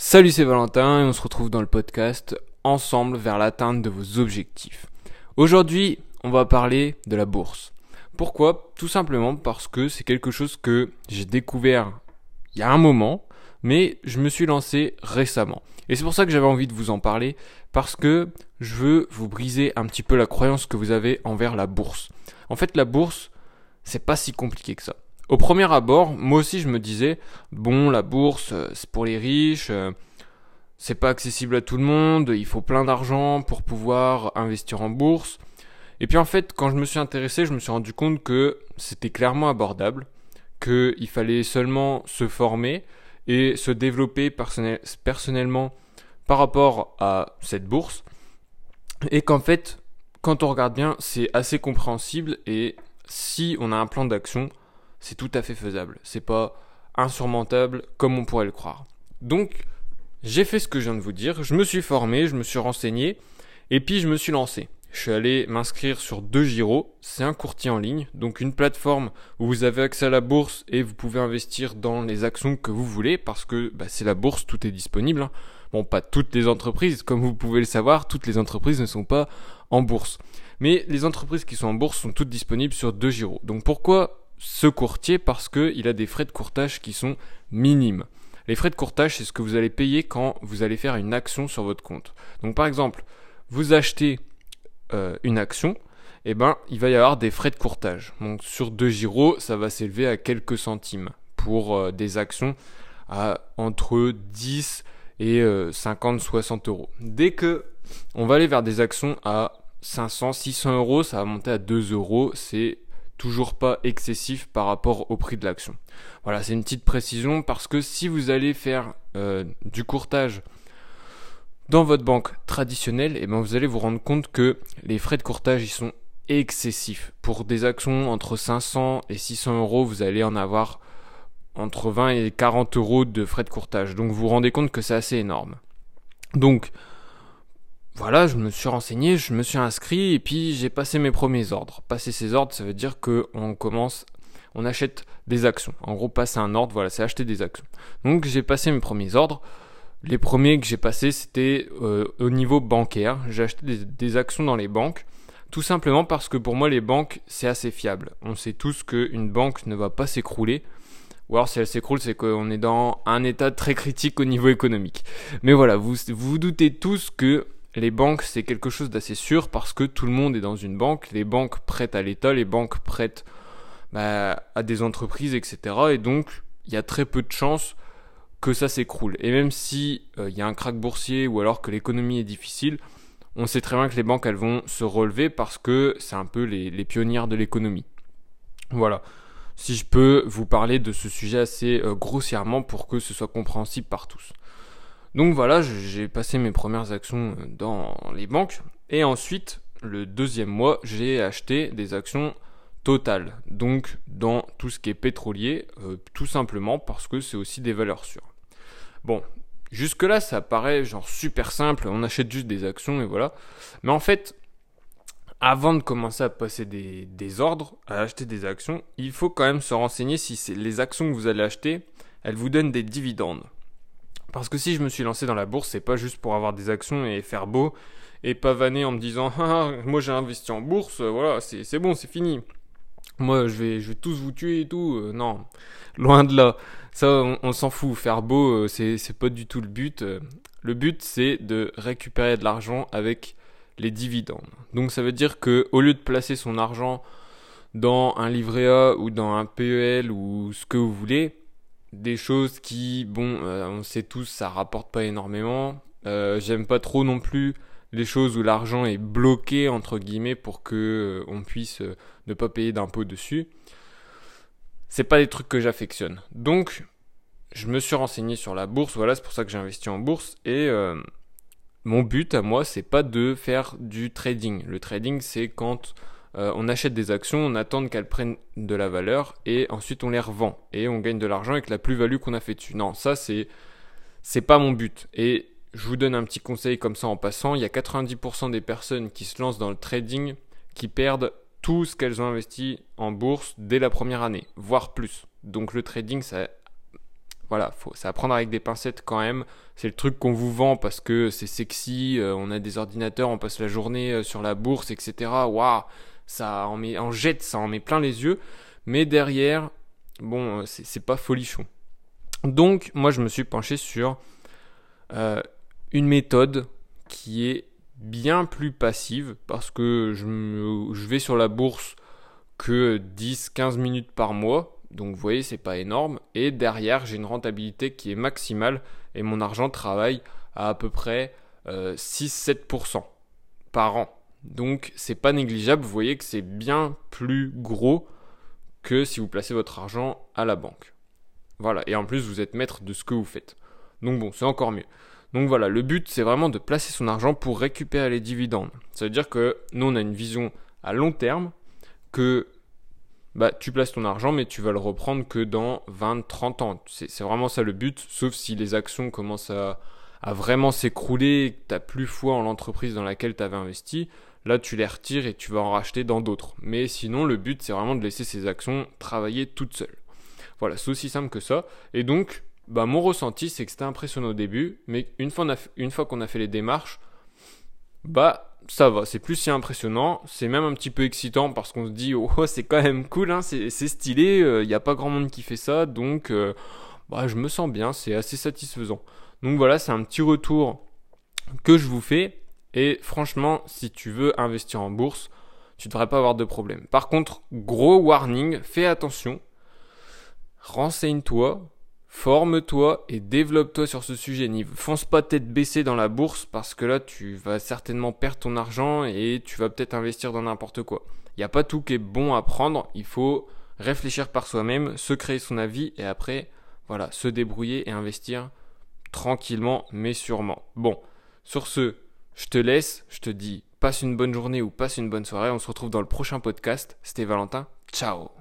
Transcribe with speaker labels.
Speaker 1: Salut, c'est Valentin et on se retrouve dans le podcast ensemble vers l'atteinte de vos objectifs. Aujourd'hui, on va parler de la bourse. Pourquoi? Tout simplement parce que c'est quelque chose que j'ai découvert il y a un moment, mais je me suis lancé récemment. Et c'est pour ça que j'avais envie de vous en parler, parce que je veux vous briser un petit peu la croyance que vous avez envers la bourse. En fait, la bourse, c'est pas si compliqué que ça. Au premier abord, moi aussi je me disais, bon, la bourse, euh, c'est pour les riches, euh, c'est pas accessible à tout le monde, il faut plein d'argent pour pouvoir investir en bourse. Et puis en fait, quand je me suis intéressé, je me suis rendu compte que c'était clairement abordable, qu'il fallait seulement se former et se développer personnellement par rapport à cette bourse. Et qu'en fait, quand on regarde bien, c'est assez compréhensible et si on a un plan d'action, c'est tout à fait faisable. C'est pas insurmontable comme on pourrait le croire. Donc, j'ai fait ce que je viens de vous dire. Je me suis formé, je me suis renseigné, et puis je me suis lancé. Je suis allé m'inscrire sur De Giro. C'est un courtier en ligne, donc une plateforme où vous avez accès à la bourse et vous pouvez investir dans les actions que vous voulez parce que bah, c'est la bourse, tout est disponible. Hein. Bon, pas toutes les entreprises, comme vous pouvez le savoir, toutes les entreprises ne sont pas en bourse. Mais les entreprises qui sont en bourse sont toutes disponibles sur De Giro. Donc pourquoi ce courtier parce qu'il a des frais de courtage qui sont minimes. Les frais de courtage, c'est ce que vous allez payer quand vous allez faire une action sur votre compte. Donc par exemple, vous achetez euh, une action, eh ben, il va y avoir des frais de courtage. Donc sur 2 gyros, ça va s'élever à quelques centimes pour euh, des actions à entre 10 et 50, euh, 60 euros. Dès que on va aller vers des actions à 500, 600 euros, ça va monter à 2 euros. C'est toujours pas excessif par rapport au prix de l'action. Voilà, c'est une petite précision parce que si vous allez faire euh, du courtage dans votre banque traditionnelle, et eh ben vous allez vous rendre compte que les frais de courtage ils sont excessifs. Pour des actions entre 500 et 600 euros, vous allez en avoir entre 20 et 40 euros de frais de courtage. Donc vous vous rendez compte que c'est assez énorme. Donc voilà, je me suis renseigné, je me suis inscrit et puis j'ai passé mes premiers ordres. Passer ces ordres, ça veut dire que on commence, on achète des actions. En gros, passer un ordre, voilà, c'est acheter des actions. Donc j'ai passé mes premiers ordres. Les premiers que j'ai passés, c'était euh, au niveau bancaire. J'ai acheté des, des, actions dans les banques, tout simplement parce que pour moi, les banques, c'est assez fiable. On sait tous qu'une banque ne va pas s'écrouler. Ou alors si elle s'écroule, c'est qu'on est dans un état très critique au niveau économique. Mais voilà, vous vous doutez tous que les banques, c'est quelque chose d'assez sûr parce que tout le monde est dans une banque. Les banques prêtent à l'État, les banques prêtent bah, à des entreprises, etc. Et donc, il y a très peu de chances que ça s'écroule. Et même si euh, il y a un krach boursier ou alors que l'économie est difficile, on sait très bien que les banques, elles vont se relever parce que c'est un peu les, les pionnières de l'économie. Voilà. Si je peux vous parler de ce sujet assez euh, grossièrement pour que ce soit compréhensible par tous. Donc voilà, j'ai passé mes premières actions euh, dans les banques. Et ensuite, le deuxième mois, j'ai acheté des actions totales. Donc dans tout ce qui est pétrolier, euh, tout simplement parce que c'est aussi des valeurs sûres. Bon, jusque-là, ça paraît genre super simple. On achète juste des actions et voilà. Mais en fait, avant de commencer à passer des, des, ordres, à acheter des actions, il faut quand même se renseigner si les actions que vous allez acheter, elles vous donnent des dividendes. Parce que si je me suis lancé dans la bourse, c'est pas juste pour avoir des actions et faire beau et pavaner en me disant ah, moi j'ai investi en bourse, voilà, c'est bon, c'est fini. Moi je vais, je vais tous vous tuer et tout. Euh, non, loin de là. Ça, on, s'en fout. Faire beau, euh, c'est pas du tout le but. Le but, c'est de récupérer de l'argent avec les dividendes. Donc ça veut dire que au lieu de placer son argent dans un livret A ou dans un PEL ou ce que vous voulez, des choses qui, bon, euh, on sait tous, ça rapporte pas énormément. Euh, j'aime pas trop non plus les choses où l'argent est bloqué entre guillemets pour que euh, on puisse ne pas payer d'impôts dessus. C'est pas des trucs que j'affectionne. Donc, je me suis renseigné sur la bourse. Voilà, c'est pour ça que j'ai investi en bourse. Et mon but à moi, c'est pas de faire du trading. Le trading, c'est quand euh, on achète des actions, on attend qu'elles prennent de la valeur et ensuite on les revend et on gagne de l'argent avec la plus-value qu'on a fait dessus. Non, ça c'est c'est pas mon but. Et je vous donne un petit conseil comme ça en passant, il y a 90% des personnes qui se lancent dans le trading qui perdent tout ce qu'elles ont investi en bourse dès la première année, voire plus. Donc le trading ça voilà, faut, à prendre avec des pincettes quand même. C'est le truc qu'on vous vend parce que c'est sexy, euh, on a des ordinateurs, on passe la journée euh, sur la bourse, etc. Waouh, ça en, met, jette, ça en met plein les yeux. Mais derrière, bon, euh, c'est, pas folichon. Donc, moi, je me suis penché sur une méthode qui est bien plus passive parce que je, je vais sur la bourse que 10-15 minutes par mois donc vous voyez, c'est pas énorme. Et derrière, j'ai une rentabilité qui est maximale et mon argent travaille à à peu près 6-7% euh, par an. Donc c'est pas négligeable. Vous voyez que c'est bien plus gros que si vous placez votre argent à la banque. Voilà. Et en plus, vous êtes maître de ce que vous faites. Donc bon, c'est encore mieux. Donc voilà, le but c'est vraiment de placer son argent pour récupérer les dividendes. Ça veut dire que nous on a une vision à long terme que bah, tu places ton argent, mais tu vas le reprendre que dans 20, 30 ans. C'est vraiment ça le but, sauf si les actions commencent à, vraiment s'écrouler et que tu n'as plus foi en l'entreprise dans laquelle tu avais investi. Là, tu les retires et tu vas en racheter dans d'autres. Mais sinon, le but, c'est vraiment de laisser ces actions travailler toutes seules. Voilà, c'est aussi simple que ça. Et donc, bah, mon ressenti, c'est que c'était impressionnant au début, mais une fois, qu'on a fait les démarches, bah, ça va, c'est plus si impressionnant, c'est même un petit peu excitant parce qu'on se dit oh c'est quand même cool, hein, c'est stylé, il euh, n'y a pas grand monde qui fait ça, donc euh, bah, je me sens bien, c'est assez satisfaisant. Donc voilà, c'est un petit retour que je vous fais et franchement, si tu veux investir en bourse, tu ne devrais pas avoir de problème. Par contre, gros warning, fais attention, renseigne-toi, Forme-toi et développe-toi sur ce sujet. N'y fonce pas tête baissée dans la bourse parce que là tu vas certainement perdre ton argent et tu vas peut-être investir dans n'importe quoi. Il n'y a pas tout qui est bon à prendre, il faut réfléchir par soi-même, se créer son avis et après voilà, se débrouiller et investir tranquillement mais sûrement. Bon, sur ce, je te laisse, je te dis passe une bonne journée ou passe une bonne soirée, on se retrouve dans le prochain podcast. C'était Valentin, ciao